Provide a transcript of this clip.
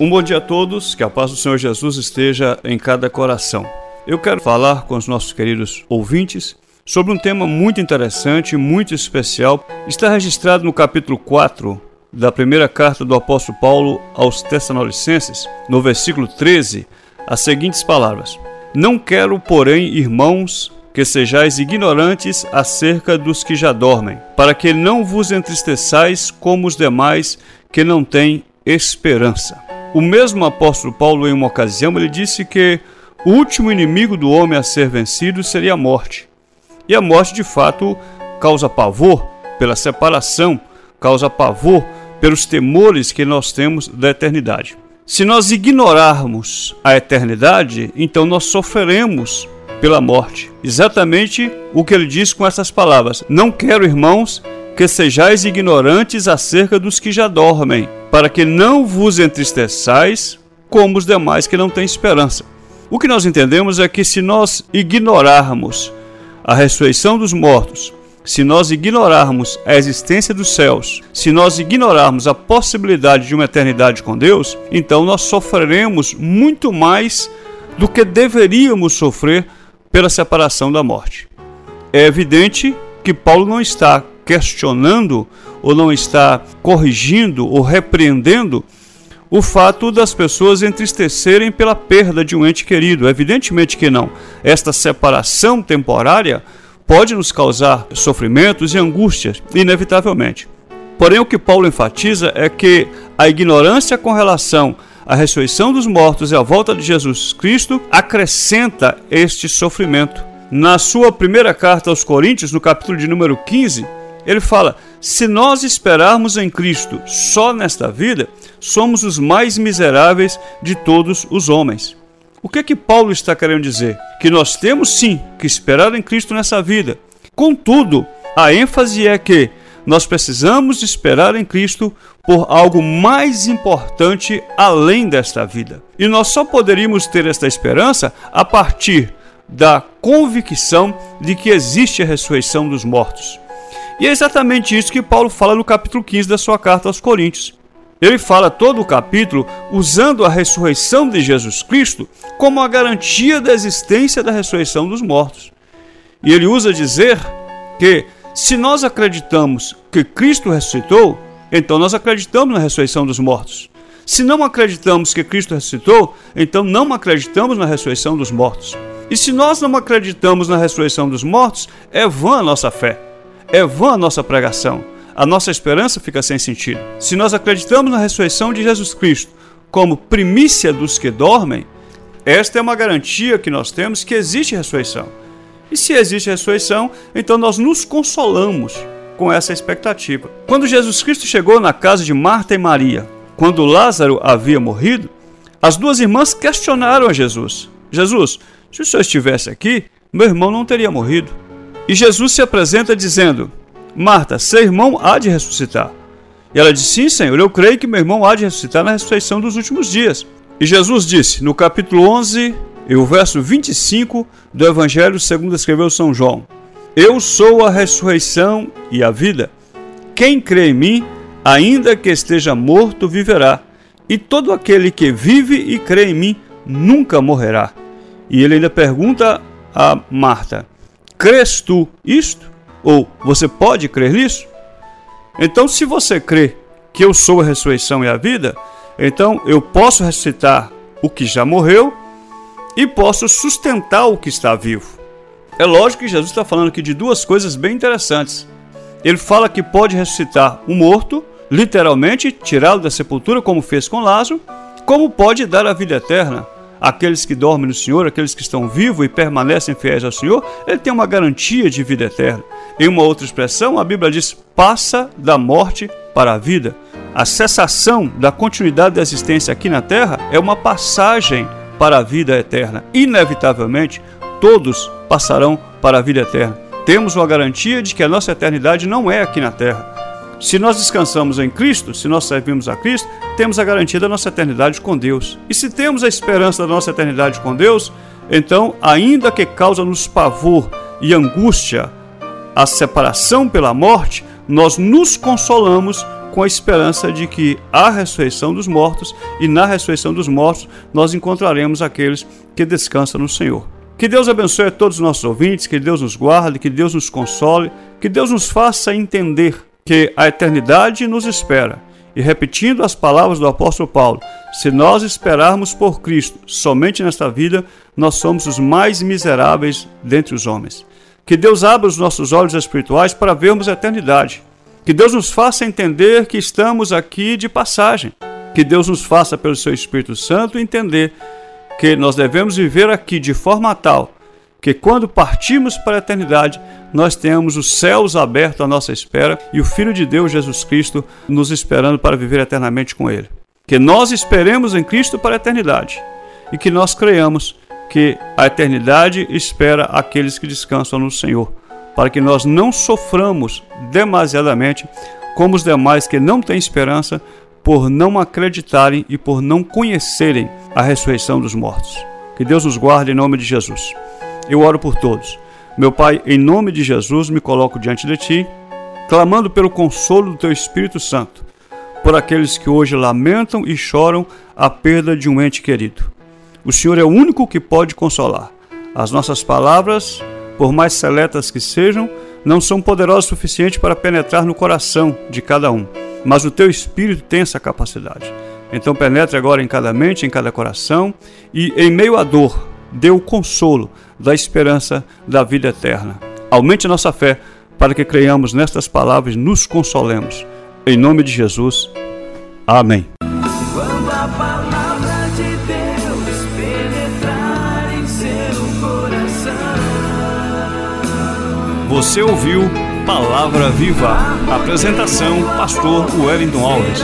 Um bom dia a todos, que a paz do Senhor Jesus esteja em cada coração. Eu quero falar com os nossos queridos ouvintes sobre um tema muito interessante, muito especial. Está registrado no capítulo 4 da primeira carta do apóstolo Paulo aos Tessalonicenses, no versículo 13, as seguintes palavras: Não quero, porém, irmãos, que sejais ignorantes acerca dos que já dormem, para que não vos entristeçais como os demais que não têm esperança. O mesmo apóstolo Paulo, em uma ocasião, ele disse que o último inimigo do homem a ser vencido seria a morte. E a morte, de fato, causa pavor pela separação, causa pavor pelos temores que nós temos da eternidade. Se nós ignorarmos a eternidade, então nós sofreremos pela morte. Exatamente o que ele diz com essas palavras: Não quero, irmãos, que sejais ignorantes acerca dos que já dormem, para que não vos entristeçais como os demais que não têm esperança. O que nós entendemos é que se nós ignorarmos a ressurreição dos mortos, se nós ignorarmos a existência dos céus, se nós ignorarmos a possibilidade de uma eternidade com Deus, então nós sofreremos muito mais do que deveríamos sofrer pela separação da morte. É evidente que Paulo não está questionando ou não está corrigindo ou repreendendo o fato das pessoas entristecerem pela perda de um ente querido. Evidentemente que não. Esta separação temporária pode nos causar sofrimentos e angústias, inevitavelmente. Porém, o que Paulo enfatiza é que a ignorância com relação à ressurreição dos mortos e à volta de Jesus Cristo acrescenta este sofrimento. Na sua primeira carta aos Coríntios, no capítulo de número 15, ele fala: se nós esperarmos em Cristo só nesta vida, somos os mais miseráveis de todos os homens. O que é que Paulo está querendo dizer? Que nós temos sim que esperar em Cristo nessa vida. Contudo, a ênfase é que nós precisamos esperar em Cristo por algo mais importante além desta vida. E nós só poderíamos ter esta esperança a partir da convicção de que existe a ressurreição dos mortos. E é exatamente isso que Paulo fala no capítulo 15 da sua carta aos Coríntios. Ele fala todo o capítulo usando a ressurreição de Jesus Cristo como a garantia da existência da ressurreição dos mortos. E ele usa dizer que se nós acreditamos que Cristo ressuscitou, então nós acreditamos na ressurreição dos mortos. Se não acreditamos que Cristo ressuscitou, então não acreditamos na ressurreição dos mortos. E se nós não acreditamos na ressurreição dos mortos, é vã a nossa fé é vã a nossa pregação. A nossa esperança fica sem sentido. Se nós acreditamos na ressurreição de Jesus Cristo como primícia dos que dormem, esta é uma garantia que nós temos que existe ressurreição. E se existe ressurreição, então nós nos consolamos com essa expectativa. Quando Jesus Cristo chegou na casa de Marta e Maria, quando Lázaro havia morrido, as duas irmãs questionaram a Jesus: Jesus, se o senhor estivesse aqui, meu irmão não teria morrido. E Jesus se apresenta dizendo: Marta, seu irmão há de ressuscitar. E ela disse: Sim, Senhor, eu creio que meu irmão há de ressuscitar na ressurreição dos últimos dias. E Jesus disse, no capítulo 11 e o verso 25 do Evangelho segundo escreveu São João: Eu sou a ressurreição e a vida. Quem crê em mim, ainda que esteja morto, viverá. E todo aquele que vive e crê em mim nunca morrerá. E ele ainda pergunta a Marta: crês tu isto? Ou você pode crer nisso? Então, se você crê que eu sou a ressurreição e a vida, então eu posso ressuscitar o que já morreu e posso sustentar o que está vivo. É lógico que Jesus está falando aqui de duas coisas bem interessantes. Ele fala que pode ressuscitar o morto, literalmente tirá-lo da sepultura, como fez com Lázaro, como pode dar a vida eterna aqueles que dormem no Senhor, aqueles que estão vivos e permanecem fiéis ao Senhor, ele tem uma garantia de vida eterna. Em uma outra expressão, a Bíblia diz: passa da morte para a vida. A cessação da continuidade da existência aqui na terra é uma passagem para a vida eterna. Inevitavelmente, todos passarão para a vida eterna. Temos uma garantia de que a nossa eternidade não é aqui na terra. Se nós descansamos em Cristo, se nós servimos a Cristo, temos a garantia da nossa eternidade com Deus. E se temos a esperança da nossa eternidade com Deus, então, ainda que causa-nos pavor e angústia a separação pela morte, nós nos consolamos com a esperança de que há ressurreição dos mortos e na ressurreição dos mortos nós encontraremos aqueles que descansam no Senhor. Que Deus abençoe a todos os nossos ouvintes, que Deus nos guarde, que Deus nos console, que Deus nos faça entender que a eternidade nos espera. E repetindo as palavras do apóstolo Paulo, se nós esperarmos por Cristo somente nesta vida, nós somos os mais miseráveis dentre os homens. Que Deus abra os nossos olhos espirituais para vermos a eternidade. Que Deus nos faça entender que estamos aqui de passagem. Que Deus nos faça, pelo seu Espírito Santo, entender que nós devemos viver aqui de forma tal que quando partimos para a eternidade, nós tenhamos os céus abertos à nossa espera e o Filho de Deus, Jesus Cristo, nos esperando para viver eternamente com Ele. Que nós esperemos em Cristo para a eternidade e que nós creiamos que a eternidade espera aqueles que descansam no Senhor, para que nós não soframos demasiadamente como os demais que não têm esperança por não acreditarem e por não conhecerem a ressurreição dos mortos. Que Deus nos guarde em nome de Jesus. Eu oro por todos. Meu Pai, em nome de Jesus, me coloco diante de Ti, clamando pelo consolo do Teu Espírito Santo, por aqueles que hoje lamentam e choram a perda de um ente querido. O Senhor é o único que pode consolar. As nossas palavras, por mais seletas que sejam, não são poderosas o suficiente para penetrar no coração de cada um, mas o Teu Espírito tem essa capacidade. Então penetre agora em cada mente, em cada coração e, em meio à dor, dê o consolo da esperança da vida eterna. Aumente nossa fé para que creiamos nestas palavras e nos consolemos. Em nome de Jesus. Amém. Quando a palavra de Deus penetrar em seu coração. Você ouviu Palavra Viva. Apresentação: Pastor Wellington Alves.